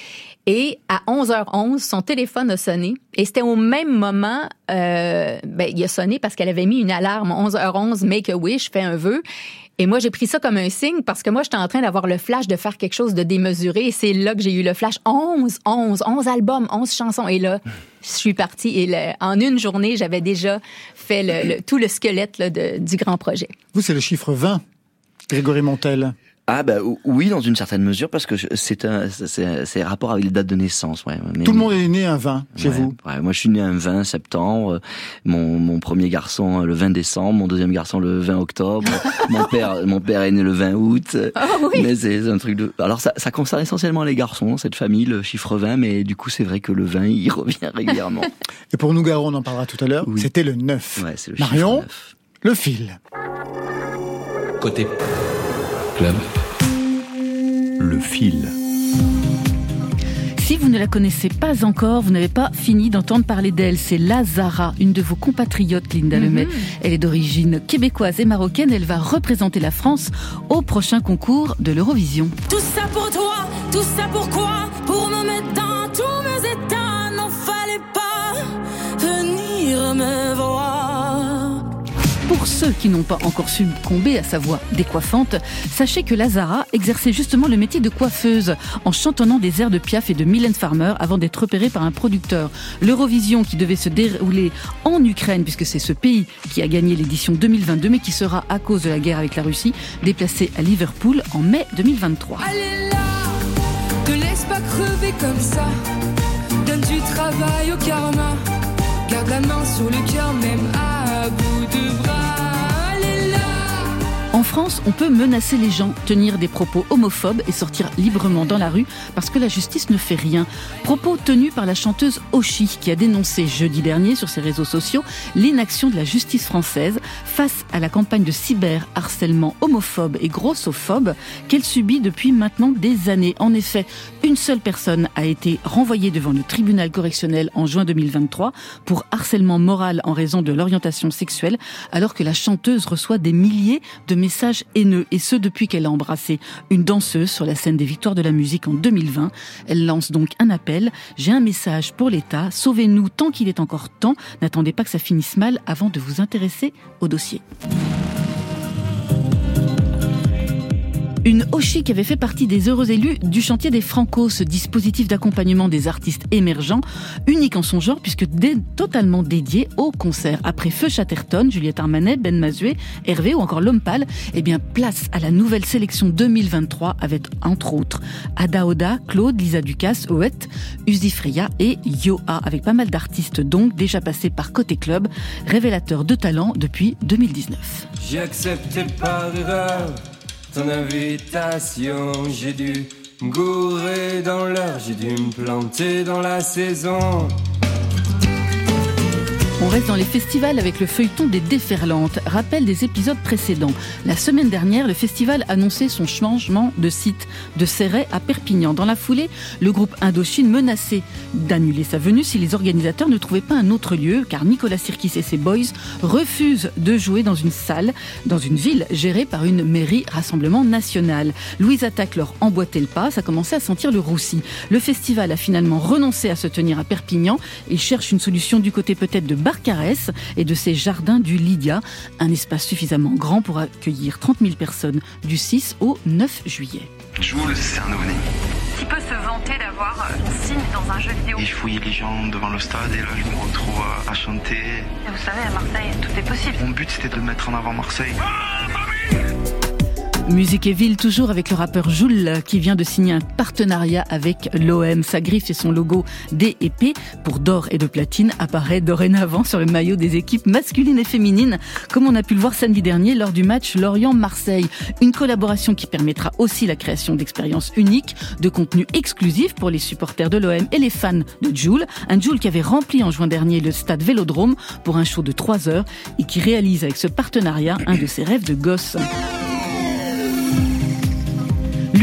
Et à 11h11, son téléphone a sonné. Et c'était au même moment, euh, ben, il a sonné parce qu'elle avait mis une alarme 11h11, make a wish, fais un vœu. Et moi, j'ai pris ça comme un signe parce que moi, j'étais en train d'avoir le flash de faire quelque chose de démesuré. Et c'est là que j'ai eu le flash. 11, 11, 11 albums, 11 chansons. Et là, je suis partie. Et en une journée, j'avais déjà fait tout le squelette de- du grand projet. Vous, c'est le chiffre 20, Grégory Montel. Ah bah ou- oui, dans une certaine mesure, parce que c'est un, c'est rapport avec les dates de naissance. Ouais. Mais- Tout le monde est né un 20 chez Ouais, vous. ouais, moi, je suis né un 20 septembre. euh, Mon, mon premier garçon euh, le 20 décembre. Mon deuxième garçon le 20 octobre. mon père, mon père est né le 20 août. Ah oui! Mais c'est un truc de. Alors ça, ça concerne essentiellement les garçons, cette famille, le chiffre 20. Mais du coup, c'est vrai que le 20, il revient régulièrement. Et pour Nougaro, on en parlera tout à l'heure, Oui. c'était le 9. Ouais, c'est le Marion, chiffre 9. le fil. Côté club, le fil. Si vous ne la connaissez pas encore, vous n'avez pas fini d'entendre parler d'elle. C'est Lazara, une de vos compatriotes, Linda Lemay. Elle est d'origine québécoise et marocaine. Elle va représenter la France au prochain concours de l'Eurovision. Tout ça pour toi, tout ça pourquoi Pour me mettre dans tous mes états, n'en fallait pas venir me voir. Pour ceux qui n'ont pas encore succombé à sa voix décoiffante, sachez que Lazara exerçait justement le métier de coiffeuse en chantonnant des airs de Piaf et de Mylène Farmer avant d'être repérée par un producteur. L'Eurovision qui devait se dérouler en Ukraine, puisque c'est ce pays qui a gagné l'édition 2022, mais qui sera, à cause de la guerre avec la Russie, déplacé à Liverpool en mai 2023. Allez là, te laisse pas crever comme ça. Donne du travail au karma. Garde la main sur le cœur, même à bout de. En France, on peut menacer les gens, tenir des propos homophobes et sortir librement dans la rue parce que la justice ne fait rien. Propos tenus par la chanteuse Oshi qui a dénoncé jeudi dernier sur ses réseaux sociaux l'inaction de la justice française face à la campagne de cyberharcèlement homophobe et grossophobe qu'elle subit depuis maintenant des années. En effet, une seule personne a été renvoyée devant le tribunal correctionnel en juin 2023 pour harcèlement moral en raison de l'orientation sexuelle alors que la chanteuse reçoit des milliers de messages haineux et ce depuis qu'elle a embrassé une danseuse sur la scène des victoires de la musique en 2020. Elle lance donc un appel. J'ai un message pour l'État. Sauvez-nous tant qu'il est encore temps. N'attendez pas que ça finisse mal avant de vous intéresser au dossier. Une Oshi qui avait fait partie des heureux élus du chantier des Franco, ce dispositif d'accompagnement des artistes émergents, unique en son genre puisque totalement dédié au concert. Après Feu Chatterton, Juliette Armanet, Ben Mazué, Hervé ou encore L'Homme Pâle, eh bien place à la nouvelle sélection 2023 avec entre autres Ada Oda, Claude, Lisa Ducasse, Oet, Uzi Freya et Yoa avec pas mal d'artistes donc déjà passés par Côté Club, révélateurs de talent depuis 2019. J'ai accepté par erreur invitation. J'ai dû gourer dans l'heure, j'ai dû me planter dans la saison. On reste dans les festivals avec le feuilleton des déferlantes, rappel des épisodes précédents. La semaine dernière, le festival annonçait son changement de site de Serret à Perpignan. Dans la foulée, le groupe Indochine menaçait d'annuler sa venue si les organisateurs ne trouvaient pas un autre lieu, car Nicolas Sirkis et ses boys refusent de jouer dans une salle, dans une ville gérée par une mairie Rassemblement National. Louise Attaque leur emboîtait le pas, ça commençait à sentir le roussi. Le festival a finalement renoncé à se tenir à Perpignan et cherche une solution du côté peut-être de Barcarès et de ses jardins du Lydia, un espace suffisamment grand pour accueillir 30 000 personnes du 6 au 9 juillet. Jules, c'est un ovni. Qui peut se vanter d'avoir euh, son signe dans un jeu vidéo? Il fouillait les gens devant le stade et là je me retrouve à, à chanter. Et Vous savez, à Marseille, tout est possible. Mon but c'était de mettre en avant Marseille. Musique et ville, toujours avec le rappeur Joule qui vient de signer un partenariat avec l'OM. Sa griffe et son logo D et P pour d'or et de platine apparaît dorénavant sur le maillot des équipes masculines et féminines, comme on a pu le voir samedi dernier lors du match Lorient-Marseille. Une collaboration qui permettra aussi la création d'expériences uniques, de contenus exclusifs pour les supporters de l'OM et les fans de Joule. Un Joule qui avait rempli en juin dernier le stade Vélodrome pour un show de 3 heures et qui réalise avec ce partenariat un de ses rêves de gosse.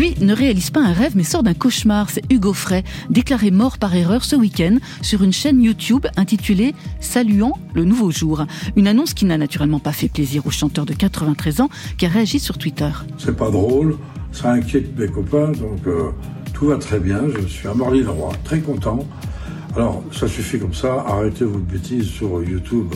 Ne réalise pas un rêve mais sort d'un cauchemar. C'est Hugo Frey, déclaré mort par erreur ce week-end sur une chaîne YouTube intitulée Saluant le nouveau jour. Une annonce qui n'a naturellement pas fait plaisir au chanteur de 93 ans qui a réagi sur Twitter. C'est pas drôle, ça inquiète mes copains, donc euh, tout va très bien. Je suis à Marly-le-Roi, très content. Alors, ça suffit comme ça, arrêtez votre bêtise sur YouTube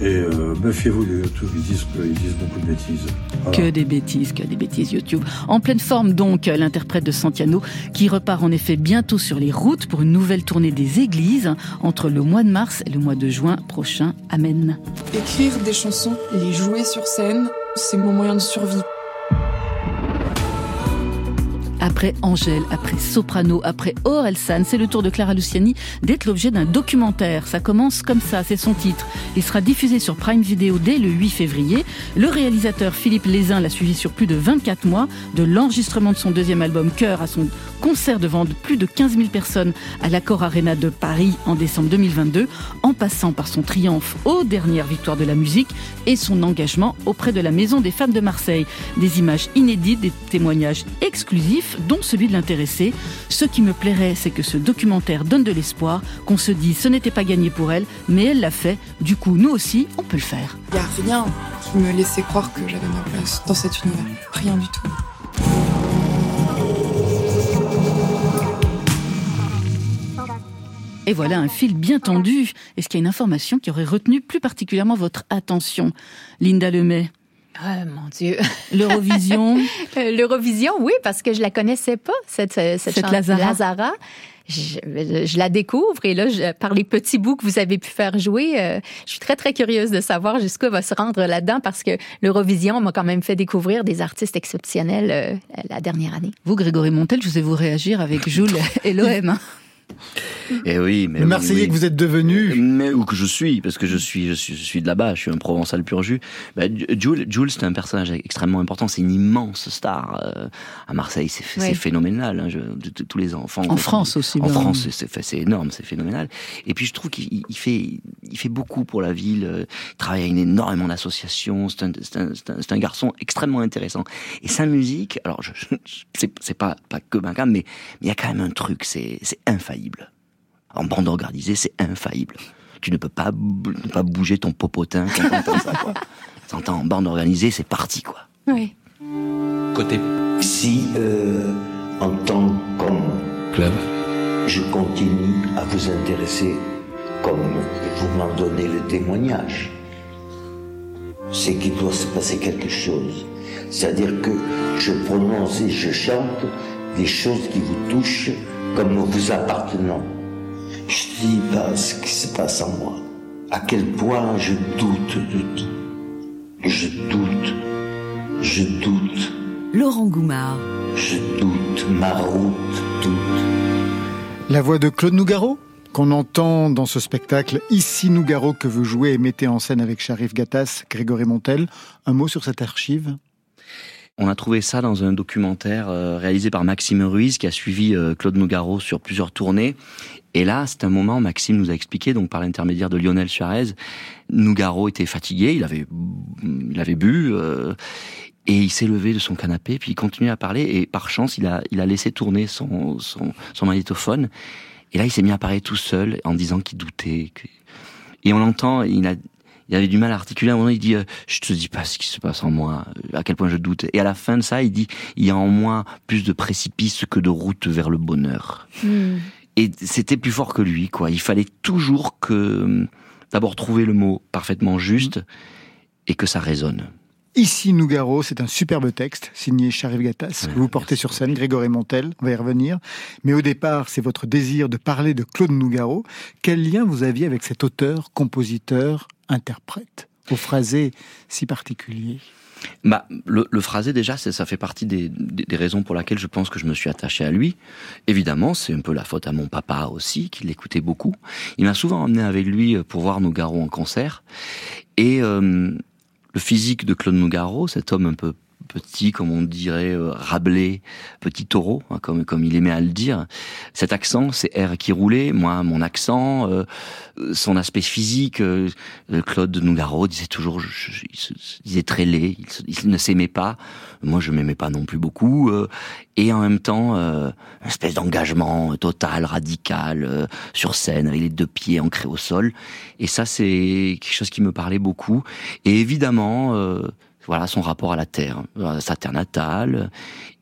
et euh, méfiez-vous de YouTube, ils disent, ils disent beaucoup de bêtises. Voilà. Que des bêtises, que des bêtises YouTube. En pleine forme donc, l'interprète de Santiano, qui repart en effet bientôt sur les routes pour une nouvelle tournée des églises entre le mois de mars et le mois de juin prochain. Amen. Écrire des chansons, les jouer sur scène, c'est mon moyen de survie. Après Angèle, après Soprano, après Orelsan, c'est le tour de Clara Luciani d'être l'objet d'un documentaire. Ça commence comme ça, c'est son titre. Il sera diffusé sur Prime Video dès le 8 février. Le réalisateur Philippe Lézin l'a suivi sur plus de 24 mois, de l'enregistrement de son deuxième album Cœur à son concert devant plus de 15 000 personnes à l'Accor Arena de Paris en décembre 2022, en passant par son triomphe aux dernières victoires de la musique et son engagement auprès de la Maison des femmes de Marseille. Des images inédites, des témoignages exclusifs dont celui de l'intéressé. Ce qui me plairait, c'est que ce documentaire donne de l'espoir, qu'on se dise ce n'était pas gagné pour elle, mais elle l'a fait. Du coup, nous aussi, on peut le faire. Y a rien qui me laissait croire que j'avais ma place dans cet univers. Rien du tout. Et voilà un fil bien tendu. Est-ce qu'il y a une information qui aurait retenu plus particulièrement votre attention Linda Lemay? Ah, mon Dieu. L'Eurovision. Euh, L'Eurovision, oui, parce que je la connaissais pas, cette, cette, Cette chan- Lazara. Je, je la découvre et là, je- par les petits bouts que vous avez pu faire jouer, euh, je suis très, très curieuse de savoir jusqu'où elle va se rendre là-dedans parce que l'Eurovision m'a quand même fait découvrir des artistes exceptionnels euh, la dernière année. Vous, Grégory Montel, je vous ai vous réagir avec Jules et l'OM. hein. Et oui, mais Le Marseillais oui. que vous êtes devenu. mais ou que je suis, parce que je suis, je suis, je suis de là-bas, je suis un Provençal pur jus. Bah, Jules, Jules, c'est un personnage extrêmement important. C'est une immense star euh, à Marseille. C'est phénoménal. hein, je- de- de- tous les enfants. En France aussi, En bien. France, c'est- énorme, c'est phénoménal. Et puis je trouve qu'il il fait, il fait beaucoup pour la ville. euh, Il travaille avec énormément d'associations. C'est un, c'est un, un, garçon extrêmement intéressant. Et sa musique, alors je, je- c'est c'est pas pas que ma gamme, mais mais il y a quand même un truc, c'est c'est infaillible. En bande organisée, c'est infaillible. Tu ne peux pas, ne pas bouger ton popotin quand t'entends ça, quoi. T'entends en bande organisée, c'est parti, quoi. Oui. Côté Si, euh, en tant qu'homme, club, je continue à vous intéresser comme vous m'en donnez le témoignage, c'est qu'il doit se passer quelque chose. C'est-à-dire que je prononce et je chante des choses qui vous touchent comme vous appartenant. Je dis pas ce qui se passe en moi. À quel point je doute de tout. Je doute. Je doute. Laurent Goumard. Je doute. Ma route doute. La voix de Claude Nougaro qu'on entend dans ce spectacle Ici Nougaro que vous jouez et mettez en scène avec Sharif Gattas, Grégory Montel. Un mot sur cette archive? On a trouvé ça dans un documentaire euh, réalisé par Maxime Ruiz qui a suivi euh, Claude Nougaro sur plusieurs tournées. Et là, c'est un moment, Maxime nous a expliqué, donc par l'intermédiaire de Lionel Suarez, Nougaro était fatigué, il avait, il avait bu, euh, et il s'est levé de son canapé, puis il continuait à parler, et par chance, il a, il a laissé tourner son, son, son magnétophone. Et là, il s'est mis à parler tout seul en disant qu'il doutait. que- Et on l'entend, il a, il avait du mal à articuler. À un moment, il dit euh, Je te dis pas ce qui se passe en moi, à quel point je doute. Et à la fin de ça, il dit Il y a en moi plus de précipices que de route vers le bonheur. Et c'était plus fort que lui, quoi. Il fallait toujours que, d'abord, trouver le mot parfaitement juste et que ça résonne. Ici Nougaro, c'est un superbe texte signé Sharif Gattas que vous portez sur scène, Grégory Montel, on va y revenir. Mais au départ, c'est votre désir de parler de Claude Nougaro. Quel lien vous aviez avec cet auteur, compositeur, interprète au phrasé si particulier Bah, le, phrasé déjà, ça fait partie des, raisons pour lesquelles je pense que je me suis attaché à lui. Évidemment, c'est un peu la faute à mon papa aussi, qui l'écoutait beaucoup. Il m'a souvent emmené avec lui pour voir Nougaro en concert. Et euh, le physique de Claude Nougaro, cet homme un peu petit, comme on dirait, euh, Rabelais, petit taureau, hein, comme, comme il aimait à le dire. Cet accent, c'est R qui roulait, moi, mon accent, euh, euh, son aspect physique. euh, euh, Claude Nougaro disait toujours, je- je- il se, disait très laid, il, se- il ne s'aimait pas. Moi, je m'aimais pas non plus beaucoup. euh, et en même temps, une espèce d'engagement total, radical, sur scène, avec les deux pieds ancrés au sol. Et ça, c'est quelque chose qui me parlait beaucoup. Et évidemment, voilà son rapport à la terre, à sa terre natale,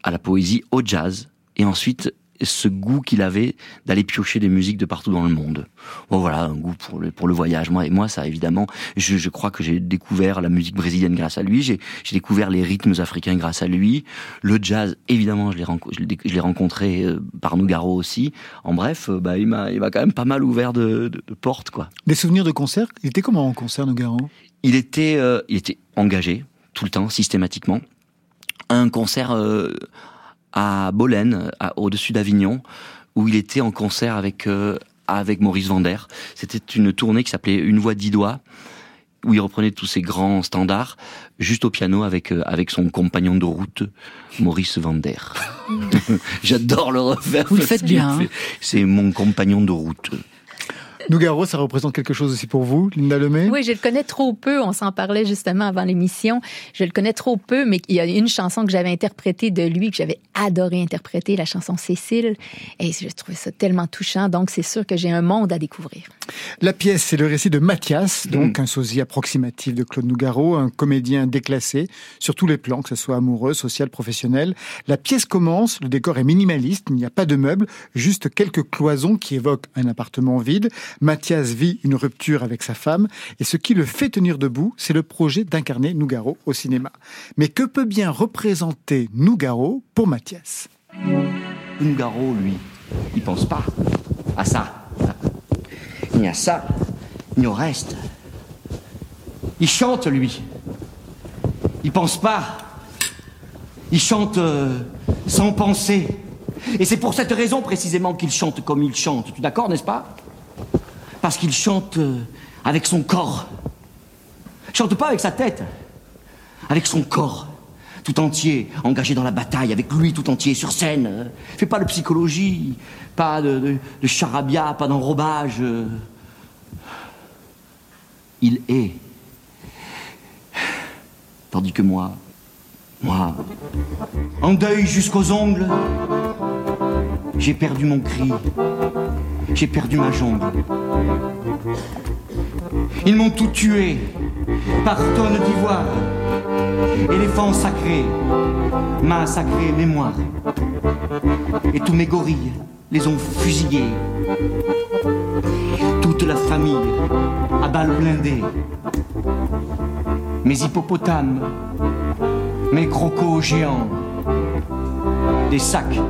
à la poésie, au jazz, et ensuite ce goût qu'il avait d'aller piocher des musiques de partout dans le monde. Bon voilà, un goût pour le, pour le voyage. Moi, et moi, ça évidemment, je, je crois que j'ai découvert la musique brésilienne grâce à lui, j'ai découvert les rythmes africains grâce à lui, le jazz, évidemment, je l'ai rencontré euh, par Nougaro aussi. En bref, euh, bah, il m'a il m'a quand même pas mal ouvert de, de, de portes, quoi. Des souvenirs de concert? Il était comment en concert, Nougaro? Il était, euh, il était engagé tout le temps, systématiquement. Un concert euh, à Bolène, au-dessus d'Avignon, où il était en concert avec euh, avec Maurice Vander. C'était une tournée qui s'appelait Une voix dix doigts, où il reprenait tous ses grands standards, juste au piano avec euh, avec son compagnon de route, Maurice Vander. J'adore le refaire. Vous le faites bien, hein. C'est mon compagnon de route. Nougaro, ça représente quelque chose aussi pour vous, Linda Lemay? Oui, je le connais trop peu. On s'en parlait justement avant l'émission. Je le connais trop peu, mais il y a une chanson que j'avais interprétée de lui, que j'avais adoré interpréter, la chanson Cécile. Et je trouvais ça tellement touchant. Donc, c'est sûr que j'ai un monde à découvrir. La pièce, c'est le récit de Mathias, donc un sosie approximatif de Claude Nougaro, un comédien déclassé sur tous les plans, que ce soit amoureux, social, professionnel. La pièce commence, le décor est minimaliste, il n'y a pas de meubles, juste quelques cloisons qui évoquent un appartement vide. Mathias vit une rupture avec sa femme, et ce qui le fait tenir debout, c'est le projet d'incarner Nougaro au cinéma. Mais que peut bien représenter Nougaro pour Mathias? Nougaro, lui, il pense pas à ça. Ni à ça, ni au reste. Il chante, lui. Il pense pas. Il chante euh, sans penser. Et c'est pour cette raison précisément qu'il chante comme il chante. Tu d'accord, n'est-ce pas? Parce qu'il chante euh, avec son corps. Il chante pas avec sa tête. Avec son corps. Tout entier, engagé dans la bataille, avec lui tout entier sur scène. Euh, Fait pas de psychologie, pas de, de, de charabia, pas d'enrobage. euh. Il est. Tandis que moi, moi, en deuil jusqu'aux ongles, j'ai perdu mon cri, j'ai perdu ma jambe. Ils m'ont tout tué par tonnes d'ivoire, éléphant sacré, ma sacrée mémoire. Et tous mes gorilles les ont fusillés. Toute la famille à balles blindées. mes hippopotames, mes crocos géants, des sacs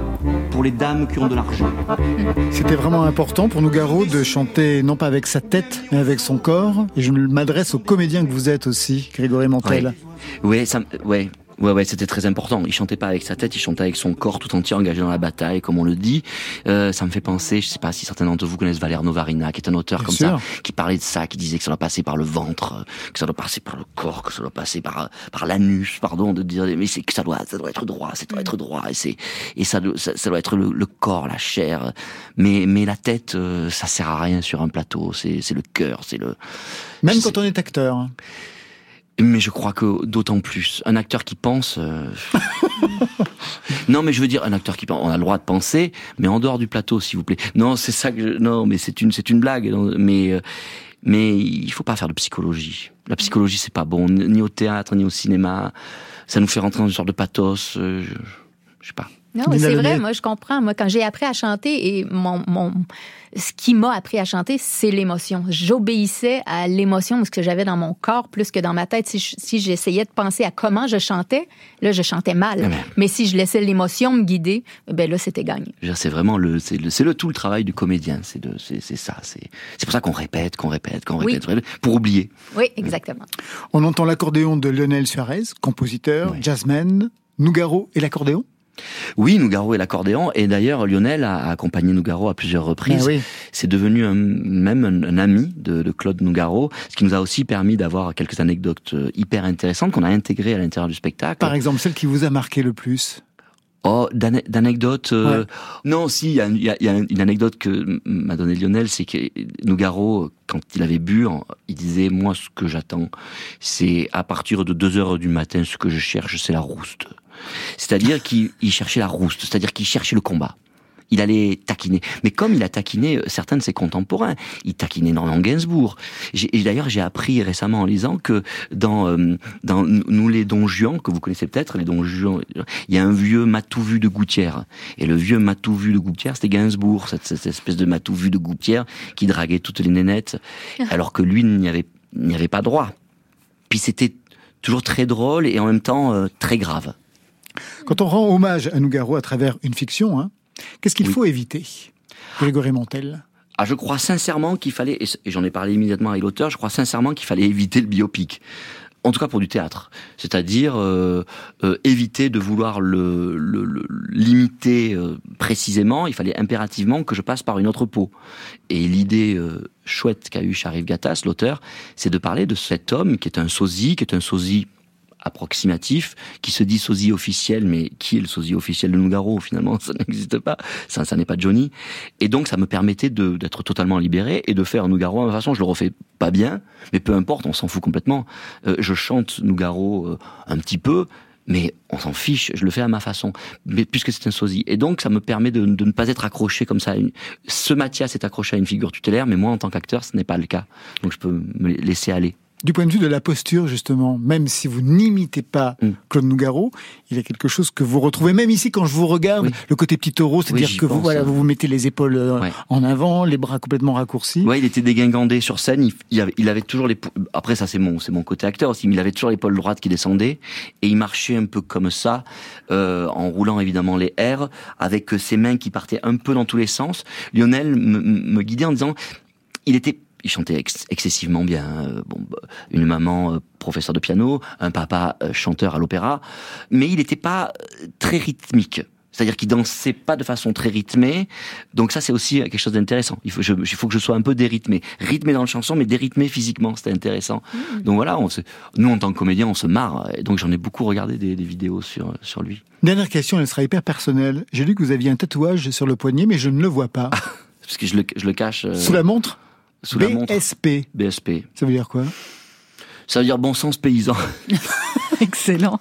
pour les dames qui ont de l'argent. C'était vraiment important pour Nougaro de chanter non pas avec sa tête, mais avec son corps. Et je m'adresse aux comédiens que vous êtes aussi, Grégory Montel. Ouais, ça, ouais. Ouais, ouais, c'était très important. Il chantait pas avec sa tête, il chantait avec son corps tout entier engagé dans la bataille, comme on le dit. Euh, ça me fait penser, je sais pas si certains d'entre vous connaissent Valère Novarina, qui est un auteur Bien comme sûr. ça, qui parlait de ça, qui disait que ça doit passer par le ventre, euh, que ça doit passer par le corps, que ça doit passer par euh, par l'anus, pardon, de dire mais c'est que ça doit ça doit être droit, ça doit être droit, et c'est et ça, doit- ça ça doit être le, le corps, la chair, mais mais la tête, euh, ça sert à rien sur un plateau. C'est c'est le cœur, c'est le Même quand on est acteur. Mais je crois que d'autant plus. Un acteur qui pense. euh, non, mais je veux dire, un acteur qui pense. On a le droit de penser, mais en dehors du plateau, s'il vous plaît. Non, c'est ça que. Je... Non, mais c'est une, c'est une blague. Mais, euh, mais il faut pas faire de psychologie. La psychologie, c'est pas bon, ni au théâtre, ni au cinéma. Ça nous fait rentrer dans une sorte de pathos. euh, je, je sais pas. Non, c'est vrai, moi je comprends. Moi, quand j'ai appris à chanter, et mon, mon, ce qui m'a appris à chanter, c'est l'émotion. J'obéissais à l'émotion, ce que j'avais dans mon corps, plus que dans ma tête. Si, je- si j'essayais de penser à comment je chantais, là, je chantais mal. Mais si je laissais l'émotion me guider, ben là, c'était gagné. C'est vraiment le, c'est le, c'est le tout le travail du comédien. C'est de, c'est, c'est ça. C'est, c'est pour ça qu'on répète, qu'on répète, qu'on Oui. répète, répète, pour oublier. Oui, exactement. On entend l'accordéon de Lionel Suarez, compositeur, jazzman, Nougaro et l'accordéon? Oui, Nougaro et l'accordéon. Et d'ailleurs, Lionel a accompagné Nougaro à plusieurs reprises. Ah oui. C'est devenu un- même un, un ami de, de Claude Nougaro, ce qui nous a aussi permis d'avoir quelques anecdotes euh, hyper intéressantes qu'on a intégrées à l'intérieur du spectacle. Par exemple, celle qui vous a marqué le plus? Oh, d'ane- d'anecdotes. euh, Ouais. Non, si, il y a, y y une anecdote que m'a donné Lionel, c'est que Nougaro, quand il avait bu, il disait Moi, ce que j'attends, c'est à partir de 2 heures du matin, ce que je cherche, c'est la rouste. C'est-à-dire qu'il il cherchait la rouste, c'est-à-dire qu'il cherchait le combat. Il allait taquiner. Mais comme il a taquiné euh, certains de ses contemporains, il taquinait Norman Gainsbourg. Et d'ailleurs, j'ai appris récemment en lisant que dans, euh, dans Nous les Don Juan, que vous connaissez peut-être, les Don Juan, il y a un vieux Matouvu de Gouttière. Et le vieux Matouvu de Gouttière, c'était Gainsbourg, cette, cette espèce de Matouvu de Gouttière qui draguait toutes les nénettes, alors que lui n'y avait, n'y avait pas droit. Puis c'était toujours très drôle et en même temps euh, très grave. Quand on rend hommage à Nougaro à travers une fiction, hein, qu'est-ce qu'il faut éviter Grégory Montel? Ah, je crois sincèrement qu'il fallait, et j'en ai parlé immédiatement avec l'auteur, je crois sincèrement qu'il fallait éviter le biopic. En tout cas pour du théâtre. C'est-à-dire euh, euh, éviter de vouloir le, le- le- limiter euh, précisément. Il fallait impérativement que je passe par une autre peau. Et l'idée chouette qu'a eu Sharif Gattas, l'auteur, c'est de parler de cet homme qui est un sosie, qui est un sosie approximatif, qui se dit sosie officiel, mais qui est le sosie officiel de Nougaro Finalement, ça n'existe pas. Ça, n'est pas Johnny. Et donc, ça me permettait d'être totalement libéré et de faire Nougaro. De toute façon, je le refais pas bien, mais peu importe, on s'en fout complètement. Euh, je chante Nougaro euh, un petit peu, mais on s'en fiche, je le fais à ma façon, mais puisque c'est un sosie. Et donc, ça me permet de, de ne pas être accroché comme ça. à une- Ce Mathias est accroché à une figure tutélaire, mais moi, en tant qu'acteur, ce n'est pas le cas. Donc, je peux me laisser aller. Du point de vue de la posture, justement, même si vous n'imitez pas Mm. Claude Nougaro, il y a quelque chose que vous retrouvez, même ici quand je vous regarde, Oui. le côté petit taureau, c'est-à-dire que vous, voilà, hein. vous vous mettez les épaules euh, Ouais. en avant, les bras complètement raccourcis. Ouais, il était dégingandé sur scène. Il, il avait, il avait toujours les. Après, ça c'est mon, c'est mon côté acteur aussi. Mais il avait toujours l'épaule droite qui descendait et il marchait un peu comme ça, euh, en roulant évidemment les airs, avec ses mains qui partaient un peu dans tous les sens. Lionel me, me guidait en disant, il était. Il chantait ex- excessivement bien. euh, Bon, bah, une maman euh, professeur de piano, un papa euh, chanteur à l'opéra, mais il n'était pas euh, très rythmique. C'est-à-dire qu'il dansait pas de façon très rythmée. Donc ça, c'est aussi quelque chose d'intéressant. Il faut, je- il faut que je sois un peu dérythmé. Rythmé dans le chanson, mais dérythmé physiquement. C'était intéressant. Donc voilà, on se, nous, en tant que comédien, on se marre. Et donc j'en ai beaucoup regardé des, des vidéos sur, sur lui. Dernière question, elle sera hyper personnelle. J'ai lu que vous aviez un tatouage sur le poignet, mais je ne le vois pas. Parce que je le, je le cache. euh, Sous la montre? Sous la montre. BSP. BSP. Ça veut dire quoi? Ça veut dire bon sens paysan. Excellent.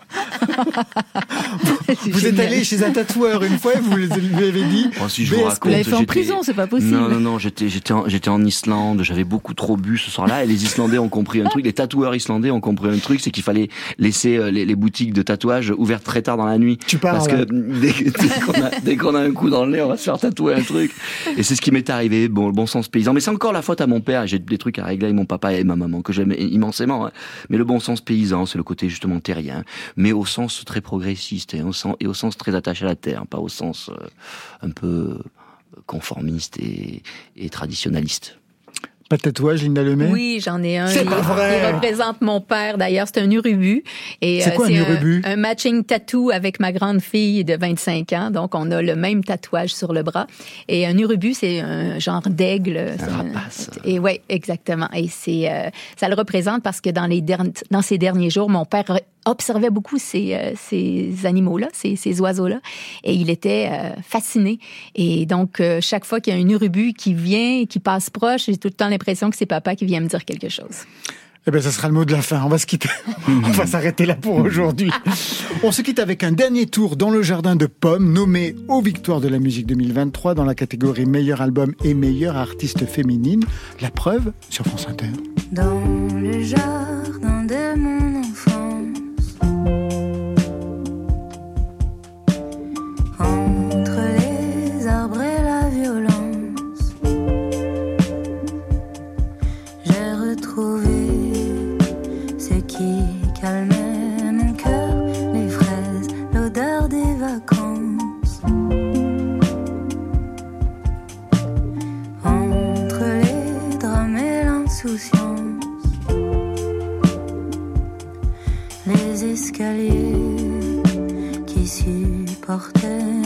Vous êtes allé chez un tatoueur une fois et vous lui avez dit Oh, si je vous raconte, Vous l'avez fait en prison, c'est pas possible. Non, non, non, j'étais, j'étais, en, j'étais en Islande, j'avais beaucoup trop bu ce soir-là, et les Islandais ont compris un truc, les tatoueurs islandais ont compris un truc, c'est qu'il fallait laisser euh, les, les boutiques de tatouage ouvertes très tard dans la nuit. Tu parles, Parce que dès, dès qu'on a, dès qu'on a un coup dans le nez, on va se faire tatouer un truc. Et c'est ce qui m'est arrivé, bon, le bon sens paysan. Mais c'est encore la faute à mon père, j'ai des trucs à régler avec mon papa et ma maman, que j'aime immensément. hein. Mais le bon sens paysan, c'est le côté justement terrien, mais au sens très progressiste, et au sens, et au sens très attaché à la terre, pas au sens euh, un peu conformiste et, et traditionnaliste. Pas de tatouage, Linda Lemay Oui, j'en ai un. C'est pas vrai. Il représente mon père, d'ailleurs. C'est un urubu. Et C'est euh, quoi un urubu? Un, matching tattoo avec ma grande fille de 25 ans. Donc, on a le même tatouage sur le bras. Et un urubu, c'est un genre d'aigle. C'est rapace. Et ouais, exactement. Et c'est, euh, ça le représente parce que dans les derni- dans ces derniers jours, mon père observait beaucoup ces, euh, ces animaux-là, ces, ces oiseaux-là, et il était euh, fasciné. Et donc, euh, chaque fois qu'il y a un urubu qui vient, qui passe proche, j'ai tout le temps l'impression que c'est papa qui vient me dire quelque chose. Eh ben, ça sera le mot de la fin. On va se quitter. On va s'arrêter là pour aujourd'hui. On se quitte avec un dernier tour dans le jardin de pommes, nommé aux victoires de la musique 2023 dans la catégorie meilleur album et meilleure artiste féminine. La preuve sur France Inter. Dans le jardin de mon qui supportaient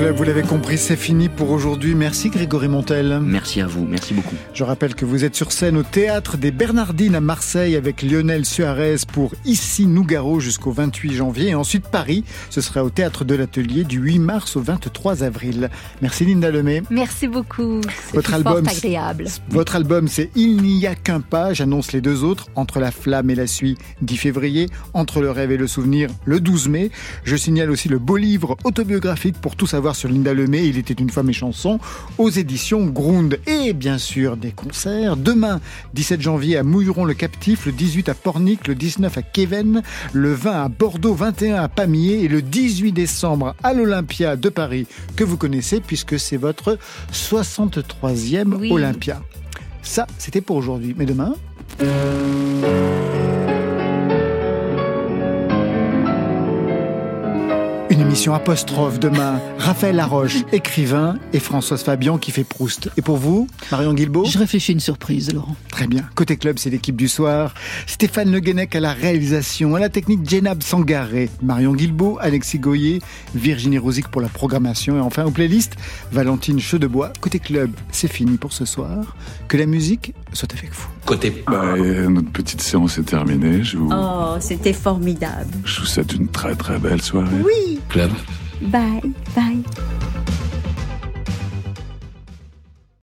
club, vous l'avez compris, c'est fini pour aujourd'hui. Merci Grégory Montel. Merci à vous, merci beaucoup. Je rappelle que vous êtes sur scène au théâtre des Bernardines à Marseille avec Lionel Suarez pour Ici Nougaro jusqu'au 28 janvier et ensuite Paris. Ce sera au théâtre de l'Atelier du 8 mars au 23 avril. Merci Linda Lemay. Merci beaucoup. Votre fort album, agréable. Votre album, c'est Il n'y a qu'un pas. J'annonce les deux autres. Entre la flamme et la suie, 10 février. Entre le rêve et le souvenir, le 12 mai. Je signale aussi le beau livre autobiographique pour tous savoir sur Linda Lemay. Il était une fois mes chansons aux éditions Grund. Et bien sûr, des concerts. Demain, 17 janvier à Mouilleron le Captif, le 18 à Pornic, le 19 à Kéven, le 20 à Bordeaux, 21 à Pamiers et le 18 décembre à l'Olympia de Paris, que vous connaissez puisque c'est votre 63e Oui. Olympia. Ça, c'était pour aujourd'hui. Mais demain Une émission apostrophe demain. Raphaël Laroche, écrivain, et Françoise Fabian qui fait Proust. Et pour vous, Marion Guilbault Je réfléchis une surprise, Laurent. Très bien. Côté club, c'est l'équipe du soir. Stéphane Le Guenec à la réalisation, à la technique Jenab Sangaré, Marion Guilbault, Alexis Goyer, Virginie Rosic pour la programmation et enfin aux playlists, Valentine Chedebois. Côté club, c'est fini pour ce soir. Que la musique soit avec vous. Côté. Bah, euh, notre petite séance est terminée. Je vous, Oh, c'était formidable. je vous souhaite une très très belle soirée. Oui. Club. Bye, bye.